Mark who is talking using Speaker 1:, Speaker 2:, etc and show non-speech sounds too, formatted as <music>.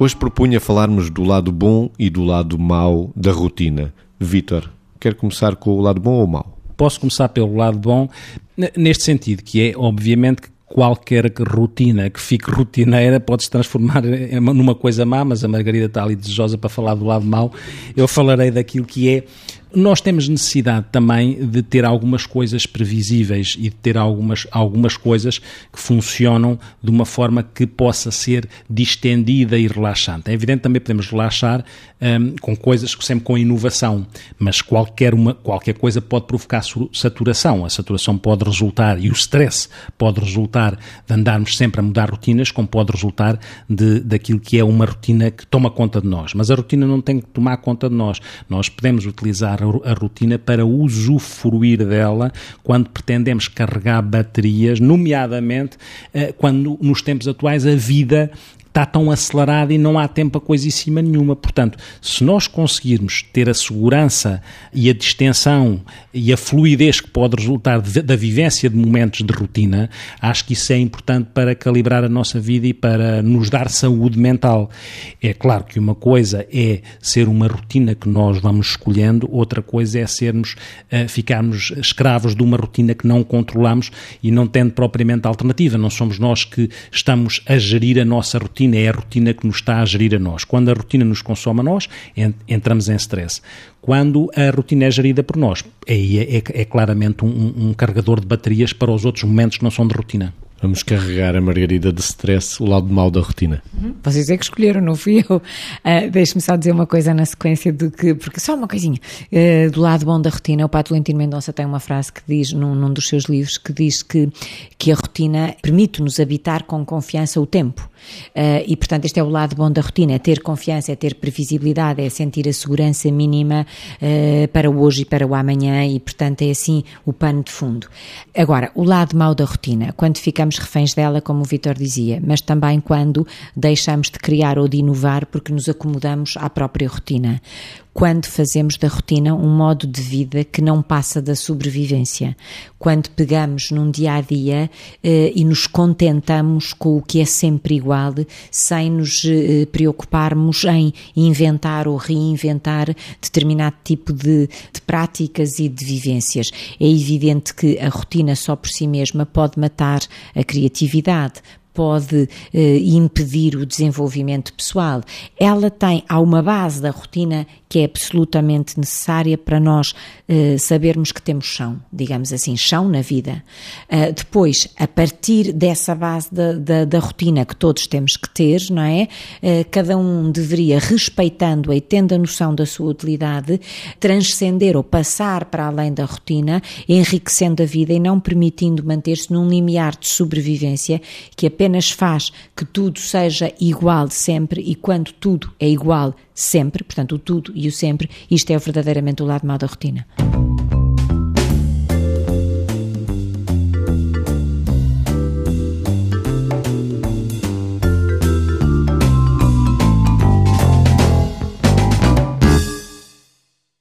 Speaker 1: Hoje propunha falarmos do lado bom e do lado mau da rotina. Vítor, quer começar com o lado bom ou mau?
Speaker 2: Posso começar pelo lado bom, neste sentido, que é, obviamente, que qualquer rotina que fique <laughs> rotineira pode se transformar numa coisa má, mas a Margarida está ali desejosa para falar do lado mau. Eu falarei daquilo que é nós temos necessidade também de ter algumas coisas previsíveis e de ter algumas, algumas coisas que funcionam de uma forma que possa ser distendida e relaxante. É evidente também podemos relaxar um, com coisas sempre com inovação, mas qualquer, uma, qualquer coisa pode provocar saturação. A saturação pode resultar, e o stress pode resultar de andarmos sempre a mudar rotinas, como pode resultar de, daquilo que é uma rotina que toma conta de nós. Mas a rotina não tem que tomar conta de nós. Nós podemos utilizar a rotina para usufruir dela quando pretendemos carregar baterias, nomeadamente eh, quando nos tempos atuais a vida está tão acelerada e não há tempo a coisíssima nenhuma. Portanto, se nós conseguirmos ter a segurança e a distensão e a fluidez que pode resultar da vivência de momentos de rotina, acho que isso é importante para calibrar a nossa vida e para nos dar saúde mental. É claro que uma coisa é ser uma rotina que nós vamos escolhendo, outra coisa é sermos, uh, ficarmos escravos de uma rotina que não controlamos e não tendo propriamente alternativa. Não somos nós que estamos a gerir a nossa rotina rotina é a rotina que nos está a gerir a nós. Quando a rotina nos consome a nós, entramos em stress. Quando a rotina é gerida por nós, aí é, é, é claramente um, um carregador de baterias para os outros momentos que não são de rotina.
Speaker 1: Vamos carregar a Margarida de stress, o lado mau da rotina.
Speaker 3: Uhum. Vocês é que escolheram, não fui eu. Uh, Deixe-me só dizer uma coisa na sequência do que, porque só uma coisinha. Uh, do lado bom da rotina, o Pato Lentino Mendonça tem uma frase que diz, num, num dos seus livros, que diz que, que a rotina permite-nos habitar com confiança o tempo. Uh, e, portanto, este é o lado bom da rotina: é ter confiança, é ter previsibilidade, é sentir a segurança mínima uh, para o hoje e para o amanhã, e, portanto, é assim o pano de fundo. Agora, o lado mau da rotina, quando ficamos reféns dela, como o Vitor dizia, mas também quando deixamos de criar ou de inovar porque nos acomodamos à própria rotina quando fazemos da rotina um modo de vida que não passa da sobrevivência, quando pegamos num dia a dia eh, e nos contentamos com o que é sempre igual, sem nos eh, preocuparmos em inventar ou reinventar determinado tipo de, de práticas e de vivências. É evidente que a rotina só por si mesma pode matar a criatividade, pode eh, impedir o desenvolvimento pessoal. Ela tem, há uma base da rotina que é absolutamente necessária para nós eh, sabermos que temos chão, digamos assim, chão na vida. Uh, depois, a partir dessa base da, da, da, rotina que todos temos que ter, não é? Uh, cada um deveria, respeitando-a e tendo a noção da sua utilidade, transcender ou passar para além da rotina, enriquecendo a vida e não permitindo manter-se num limiar de sobrevivência que apenas faz que tudo seja igual sempre e quando tudo é igual sempre, portanto, o tudo e o sempre, isto é verdadeiramente o lado mau da rotina.